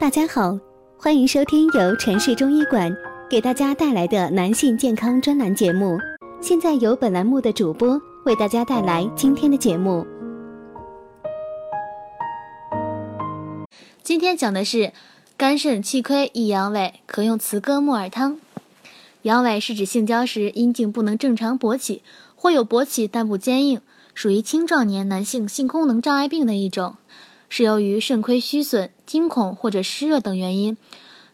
大家好，欢迎收听由城市中医馆给大家带来的男性健康专栏节目。现在由本栏目的主播为大家带来今天的节目。今天讲的是肝肾气亏易阳痿，可用慈歌木耳汤。阳痿是指性交时阴茎不能正常勃起，或有勃起但不坚硬，属于青壮年男性性功能障碍病的一种。是由于肾亏虚损、惊恐或者湿热等原因，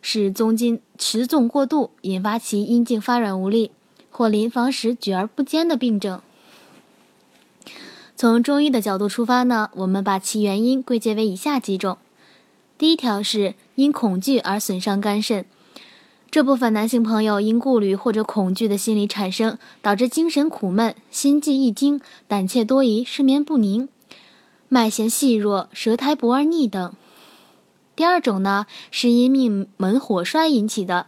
使宗筋持纵过度，引发其阴茎发软无力，或临房时举而不坚的病症。从中医的角度出发呢，我们把其原因归结为以下几种：第一条是因恐惧而损伤肝肾，这部分男性朋友因顾虑或者恐惧的心理产生，导致精神苦闷、心悸易惊、胆怯多疑、失眠不宁。脉弦细弱、舌苔薄而腻等。第二种呢，是因命门火衰引起的，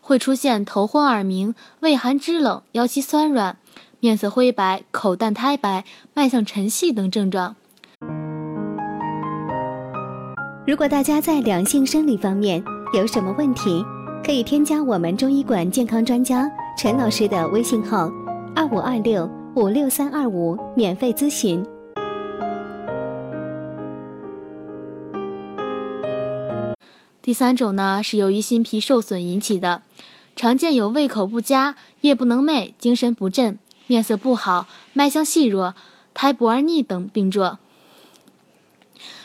会出现头昏耳鸣、畏寒肢冷、腰膝酸软、面色灰白、口淡苔白、脉象沉细等症状。如果大家在两性生理方面有什么问题，可以添加我们中医馆健康专家陈老师的微信号：二五二六五六三二五，免费咨询。第三种呢，是由于心脾受损引起的，常见有胃口不佳、夜不能寐、精神不振、面色不好、脉象细弱、苔薄而腻等病状，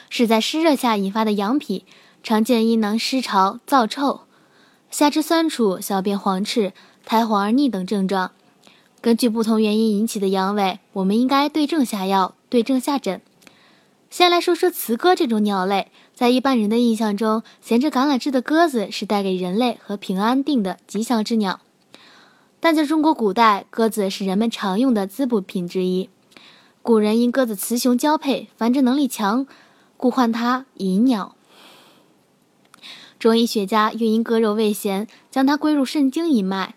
是在湿热下引发的阳痞，常见阴囊湿潮、燥臭、下肢酸楚、小便黄赤、苔黄而腻等症状。根据不同原因引起的阳痿，我们应该对症下药、对症下诊。先来说说雌鸽这种鸟类。在一般人的印象中，衔着橄榄枝的鸽子是带给人类和平安定的吉祥之鸟。但在中国古代，鸽子是人们常用的滋补品之一。古人因鸽子雌雄交配，繁殖能力强，故唤它银鸟。中医学家又因鸽肉味咸，将它归入肾经一脉。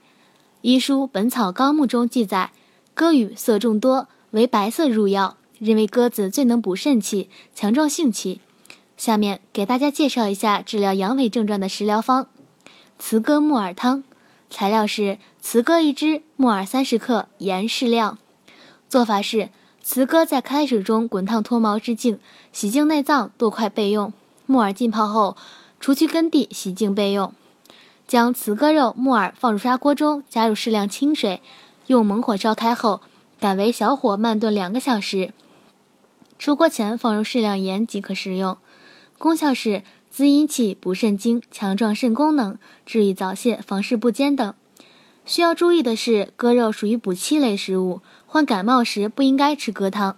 医书《本草纲目》中记载，鸽羽色众多，为白色入药，认为鸽子最能补肾气，强壮性气。下面给大家介绍一下治疗阳痿症状的食疗方：慈鸽木耳汤。材料是慈鸽一只，木耳三十克，盐适量。做法是：慈鸽在开水中滚烫脱毛至净，洗净内脏，剁块备用。木耳浸泡后，除去根蒂，洗净备用。将慈鸽肉、木耳放入砂锅中，加入适量清水，用猛火烧开后，改为小火慢炖两个小时。出锅前放入适量盐即可食用。功效是滋阴气、补肾精、强壮肾功能、治愈早泄、房事不坚等。需要注意的是，鸽肉属于补气类食物，患感冒时不应该吃鸽汤。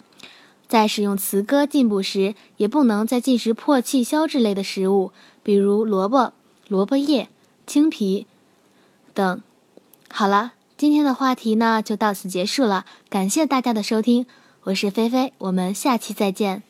在使用雌鸽进补时，也不能再进食破气消滞类的食物，比如萝卜、萝卜叶、青皮等。好了，今天的话题呢就到此结束了，感谢大家的收听，我是菲菲，我们下期再见。